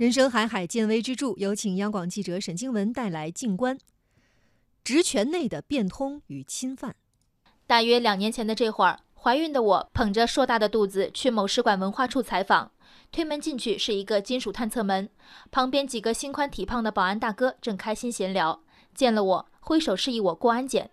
人生海海，见微知著。有请央广记者沈静文带来《静观》：职权内的变通与侵犯。大约两年前的这会儿，怀孕的我捧着硕大的肚子去某使馆文化处采访，推门进去是一个金属探测门，旁边几个心宽体胖的保安大哥正开心闲聊，见了我挥手示意我过安检。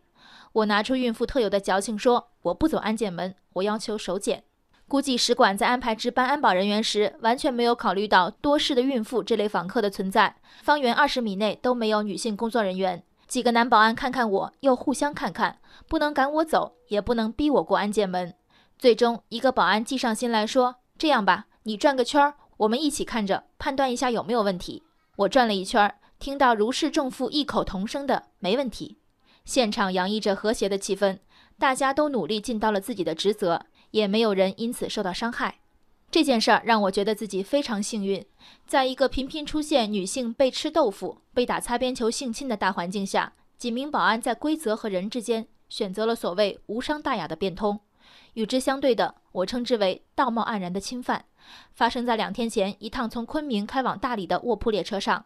我拿出孕妇特有的矫情说：“我不走安检门，我要求手检。”估计使馆在安排值班安保人员时，完全没有考虑到多事的孕妇这类访客的存在。方圆二十米内都没有女性工作人员。几个男保安看看我，又互相看看，不能赶我走，也不能逼我过安检门。最终，一个保安计上心来说：“这样吧，你转个圈儿，我们一起看着，判断一下有没有问题。”我转了一圈，听到如释重负、异口同声的“没问题”。现场洋溢着和谐的气氛，大家都努力尽到了自己的职责。也没有人因此受到伤害，这件事儿让我觉得自己非常幸运。在一个频频出现女性被吃豆腐、被打擦边球、性侵的大环境下，几名保安在规则和人之间选择了所谓无伤大雅的变通。与之相对的，我称之为道貌岸然的侵犯，发生在两天前一趟从昆明开往大理的卧铺列车上。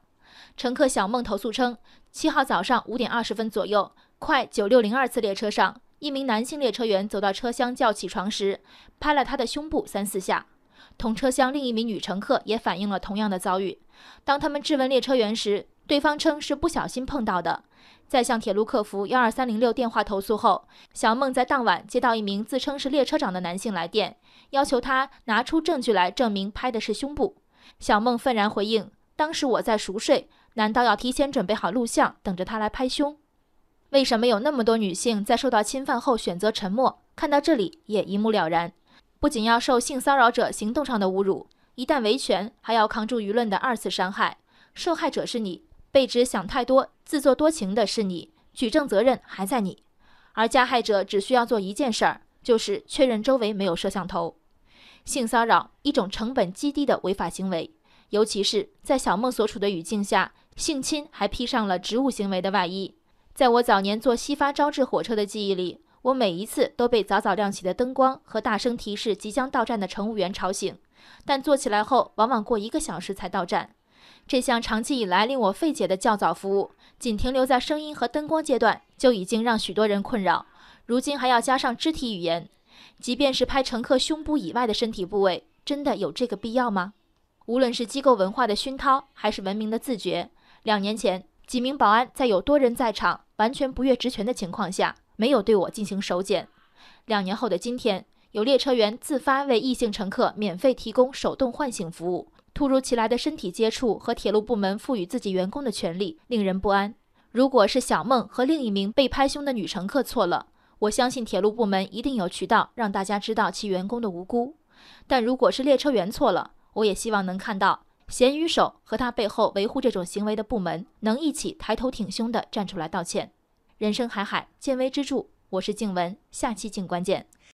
乘客小梦投诉称，七号早上五点二十分左右，快九六零二次列车上。一名男性列车员走到车厢叫起床时，拍了他的胸部三四下。同车厢另一名女乘客也反映了同样的遭遇。当他们质问列车员时，对方称是不小心碰到的。在向铁路客服幺二三零六电话投诉后，小梦在当晚接到一名自称是列车长的男性来电，要求他拿出证据来证明拍的是胸部。小梦愤然回应：“当时我在熟睡，难道要提前准备好录像，等着他来拍胸？”为什么有那么多女性在受到侵犯后选择沉默？看到这里也一目了然。不仅要受性骚扰者行动上的侮辱，一旦维权，还要扛住舆论的二次伤害。受害者是你，被指想太多、自作多情的是你，举证责任还在你。而加害者只需要做一件事儿，就是确认周围没有摄像头。性骚扰一种成本极低的违法行为，尤其是在小梦所处的语境下，性侵还披上了职务行为的外衣。在我早年坐西发招致火车的记忆里，我每一次都被早早亮起的灯光和大声提示即将到站的乘务员吵醒，但坐起来后往往过一个小时才到站。这项长期以来令我费解的较早服务，仅停留在声音和灯光阶段就已经让许多人困扰，如今还要加上肢体语言，即便是拍乘客胸部以外的身体部位，真的有这个必要吗？无论是机构文化的熏陶，还是文明的自觉，两年前。几名保安在有多人在场、完全不越职权的情况下，没有对我进行手检。两年后的今天，有列车员自发为异性乘客免费提供手动唤醒服务。突如其来的身体接触和铁路部门赋予自己员工的权利，令人不安。如果是小梦和另一名被拍胸的女乘客错了，我相信铁路部门一定有渠道让大家知道其员工的无辜。但如果是列车员错了，我也希望能看到。咸鱼手和他背后维护这种行为的部门能一起抬头挺胸地站出来道歉。人生海海，见微知著。我是静文，下期静观见。